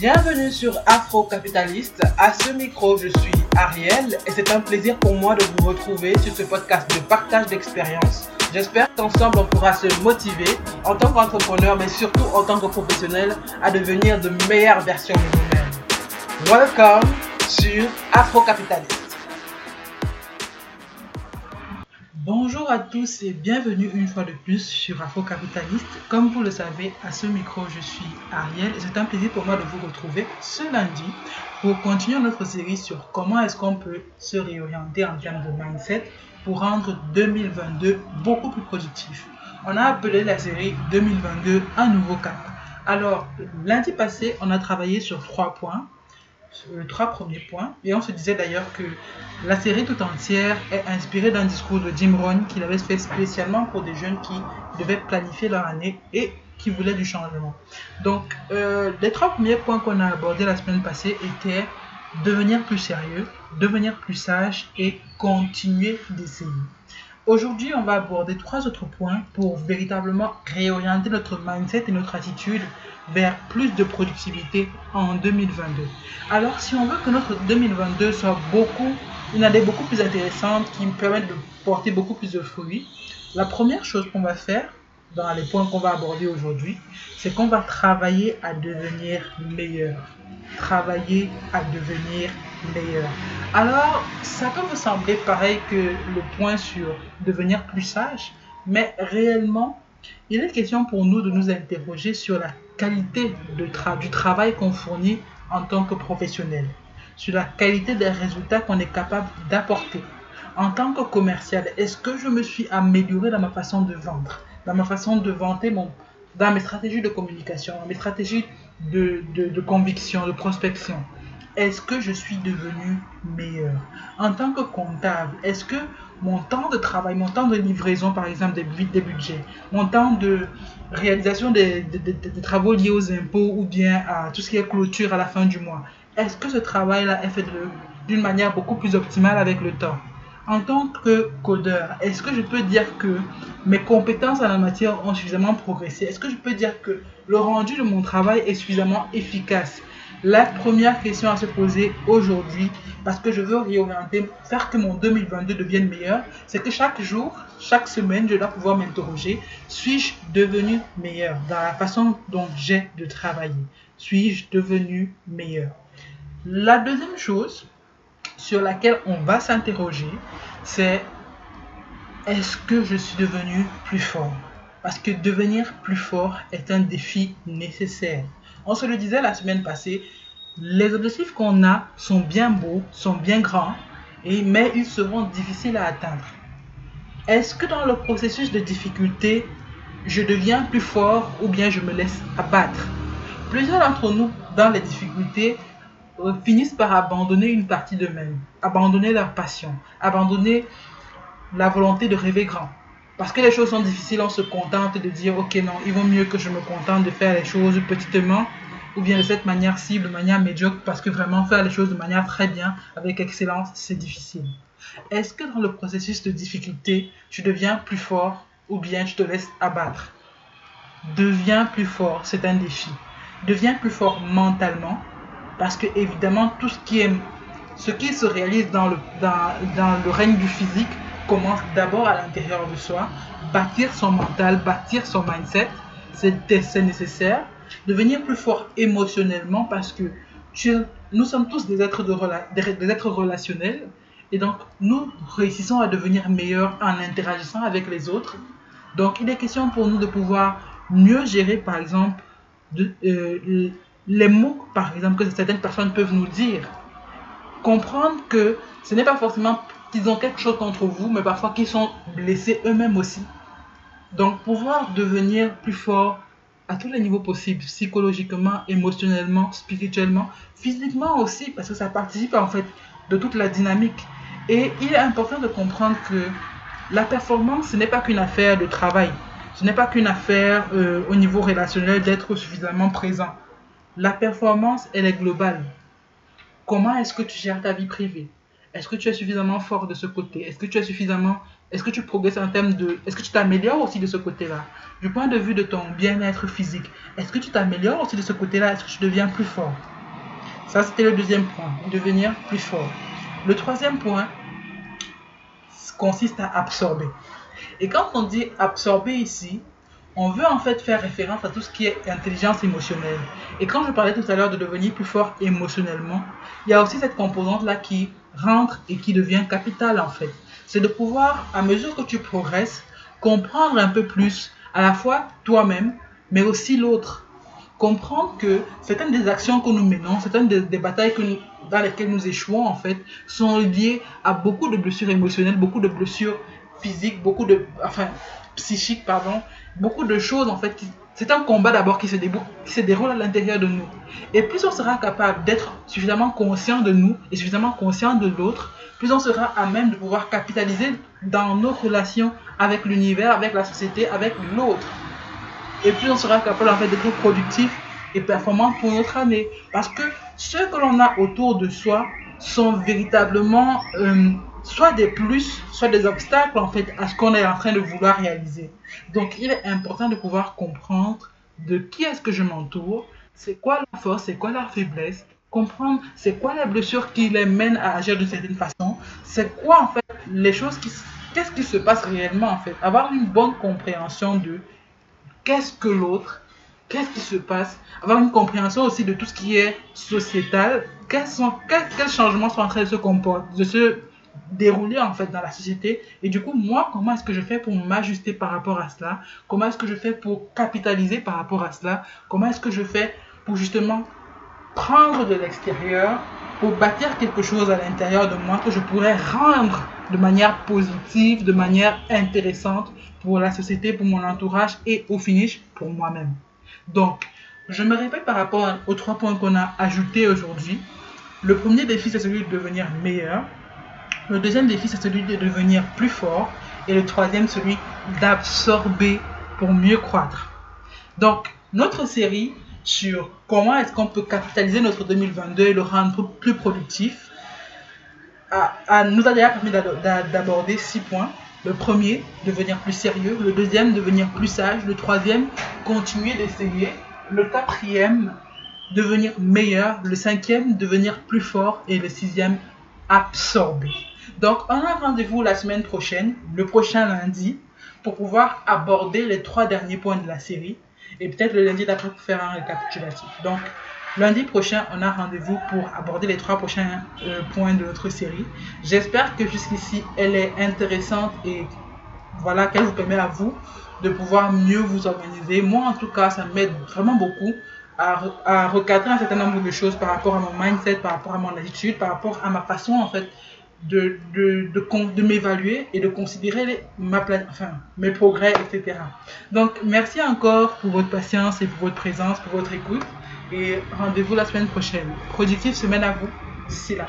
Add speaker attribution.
Speaker 1: Bienvenue sur Afro Capitaliste. À ce micro, je suis Ariel et c'est un plaisir pour moi de vous retrouver sur ce podcast de partage d'expérience. J'espère qu'ensemble on pourra se motiver en tant qu'entrepreneur mais surtout en tant que professionnel à devenir de meilleures versions de nous-mêmes. Welcome sur Afro Capitaliste. Bonjour à tous et bienvenue une fois de plus sur Afro Capitaliste. Comme vous le savez, à ce micro, je suis Ariel et c'est un plaisir pour moi de vous retrouver ce lundi pour continuer notre série sur comment est-ce qu'on peut se réorienter en termes de mindset pour rendre 2022 beaucoup plus productif. On a appelé la série 2022 un nouveau cap. Alors, lundi passé, on a travaillé sur trois points les trois premiers points. Et on se disait d'ailleurs que la série tout entière est inspirée d'un discours de Jim Rohn qu'il avait fait spécialement pour des jeunes qui devaient planifier leur année et qui voulaient du changement. Donc, euh, les trois premiers points qu'on a abordés la semaine passée étaient devenir plus sérieux, devenir plus sage et continuer d'essayer. Aujourd'hui, on va aborder trois autres points pour véritablement réorienter notre mindset et notre attitude vers plus de productivité en 2022. Alors, si on veut que notre 2022 soit beaucoup, une année beaucoup plus intéressante, qui me permette de porter beaucoup plus de fruits, la première chose qu'on va faire dans les points qu'on va aborder aujourd'hui, c'est qu'on va travailler à devenir meilleur. Travailler à devenir meilleur. Alors, ça peut vous sembler pareil que le point sur devenir plus sage, mais réellement, il est question pour nous de nous interroger sur la qualité du travail qu'on fournit en tant que professionnel, sur la qualité des résultats qu'on est capable d'apporter. En tant que commercial, est-ce que je me suis amélioré dans ma façon de vendre, dans ma façon de vanter dans mes stratégies de communication, dans mes stratégies de conviction, de prospection? Est-ce que je suis devenu meilleur? En tant que comptable, est-ce que mon temps de travail, mon temps de livraison, par exemple, des, des budgets, mon temps de réalisation des, travaux liés aux impôts ou bien à tout ce qui est clôture à la fin du mois, est-ce que ce travail-là est fait d'une manière beaucoup plus optimale avec le temps? En tant que codeur, est-ce que je peux dire que mes compétences en la matière ont suffisamment progressé? Est-ce que je peux dire que le rendu de mon travail est suffisamment efficace? La première question à se poser aujourd'hui, parce que je veux réorienter, faire que mon 2022 devienne meilleur, c'est que chaque jour, chaque semaine, je dois pouvoir m'interroger, suis-je devenu meilleur dans la façon dont j'ai de travailler? Suis-je devenu meilleur? La deuxième chose sur laquelle on va s'interroger, c'est est-ce que je suis devenu plus fort? Parce que devenir plus fort est un défi nécessaire. On se le disait la semaine passée, les objectifs qu'on a sont bien beaux, sont bien grands, mais ils seront difficiles à atteindre. Est-ce que dans le processus de difficulté, je deviens plus fort ou bien je me laisse abattre? Plusieurs d'entre nous, dans les difficultés, euh, finissent par abandonner une partie d'eux-mêmes, abandonner leur passion, abandonner la volonté de rêver grand. Parce que les choses sont difficiles, on se contente de dire, ok, non, il vaut mieux que je me contente de faire les choses petitement, ou bien de cette manière cible, de manière médiocre, parce que vraiment faire les choses de manière très bien, avec excellence, c'est difficile. Est-ce que dans le processus de difficulté, tu deviens plus fort, ou bien tu te laisses abattre? Deviens plus fort, c'est un défi. Deviens plus fort mentalement, parce que évidemment, tout ce qui se réalise dans le, dans le règne du physique commence d'abord à l'intérieur de soi. Bâtir son mental, bâtir son mindset, c'est nécessaire. Devenir plus fort émotionnellement parce que nous sommes tous des êtres, de des êtres relationnels. Et donc, nous réussissons à devenir meilleurs en interagissant avec les autres. Donc, il est question pour nous de pouvoir mieux gérer, par exemple, euh, les mots, par exemple, que certaines personnes peuvent nous dire. Comprendre que ce n'est pas forcément qu'ils ont quelque chose contre vous, mais parfois qu'ils sont blessés eux-mêmes aussi. Donc pouvoir devenir plus fort à tous les niveaux possibles, psychologiquement, émotionnellement, spirituellement, physiquement aussi, parce que ça participe en fait de toute la dynamique. Et il est important de comprendre que la performance, ce n'est pas qu'une affaire de travail, ce n'est pas qu'une affaire euh, au niveau relationnel d'être suffisamment présent. La performance, elle est globale. Comment est-ce que tu gères ta vie privée? Est-ce que tu es suffisamment fort de ce côté? Est-ce que tu es suffisamment Est-ce que tu progresses en termes de... Est-ce que tu t'améliores aussi de ce côté-là? Du point de vue de ton bien-être physique, est-ce que tu t'améliores aussi de ce côté-là? Est-ce que tu deviens plus fort? Ça, c'était le deuxième point, devenir plus fort. Le troisième point consiste à absorber. Et quand on dit absorber ici, on veut en fait faire référence à tout ce qui est intelligence émotionnelle. Et quand je parlais tout à l'heure de devenir plus fort émotionnellement, il y a aussi cette composante-là qui rentre et qui devient capitale en fait. C'est de pouvoir, à mesure que tu progresses, comprendre un peu plus à la fois toi-même, mais aussi l'autre. Comprendre que certaines des actions que nous menons, certaines des, batailles que dans lesquelles nous échouons en fait, sont liées à beaucoup de blessures émotionnelles, beaucoup de blessures physiques, beaucoup de, enfin, psychiques, pardon, beaucoup de choses en fait. C'est un combat d'abord qui, se qui se déroule à l'intérieur de nous. Et plus on sera capable d'être suffisamment conscient de nous et suffisamment conscient de l'autre, plus on sera à même de pouvoir capitaliser dans nos relations avec l'univers, avec la société, avec l'autre. Et plus on sera capable en fait d'être productif et performant pour notre année. Parce que ceux que l'on a autour de soi sont véritablement euh, soit des plus, soit des obstacles en fait à ce qu'on est en train de vouloir réaliser. Donc il est important de pouvoir comprendre de qui est-ce que je m'entoure, c'est quoi la force, c'est quoi la faiblesse, comprendre c'est quoi la blessure qui les mène à agir d'une certaine façon, c'est quoi en fait les choses qui qu'est-ce qui se passe réellement en fait, avoir une bonne compréhension de qu'est-ce que l'autre, qu'est-ce qui se passe, avoir une compréhension aussi de tout ce qui est sociétal, quels, sont, quels, changements sont en train de se comporter, de se dérouler en fait dans la société et du coup moi comment est-ce que je fais pour m'ajuster par rapport à cela? Comment est-ce que je fais pour capitaliser par rapport à cela? Comment est-ce que je fais pour justement prendre de l'extérieur pour bâtir quelque chose à l'intérieur de moi que je pourrais rendre de manière positive, de manière intéressante pour la société, pour mon entourage et au finish pour moi-même. Donc, je me répète par rapport aux trois points qu'on a ajoutés aujourd'hui. Le premier défi, c'est celui de devenir meilleur. Le deuxième défi, c'est celui de devenir plus fort. Et le troisième, celui d'absorber pour mieux croître. Donc, notre série sur comment est-ce qu'on peut capitaliser notre 2022 et le rendre plus productif nous a déjà permis d'aborder six points. Le premier, devenir plus sérieux. Le deuxième, devenir plus sage. Le troisième, continuer d'essayer. Le quatrième, devenir meilleur. Le cinquième, devenir plus fort. Et le sixième, absorber. Donc, on a rendez-vous la semaine prochaine, le prochain lundi, pour pouvoir aborder les trois derniers points de la série. Et peut-être le lundi d'après pour faire un récapitulatif. Donc, lundi prochain, on a rendez-vous pour aborder les trois prochains euh, points de notre série. J'espère que jusqu'ici, elle est intéressante et voilà, qu'elle vous permet à vous de pouvoir mieux vous organiser. Moi, en tout cas, ça m'aide vraiment beaucoup à, à recadrer un certain nombre de choses par rapport à mon mindset, par rapport à mon attitude, par rapport à ma façon, en fait, de, de, de, m'évaluer et de considérer mes progrès, etc. Donc, merci encore pour votre patience et pour votre présence, pour votre écoute. Et rendez-vous la semaine prochaine. Productive semaine à vous. D'ici là.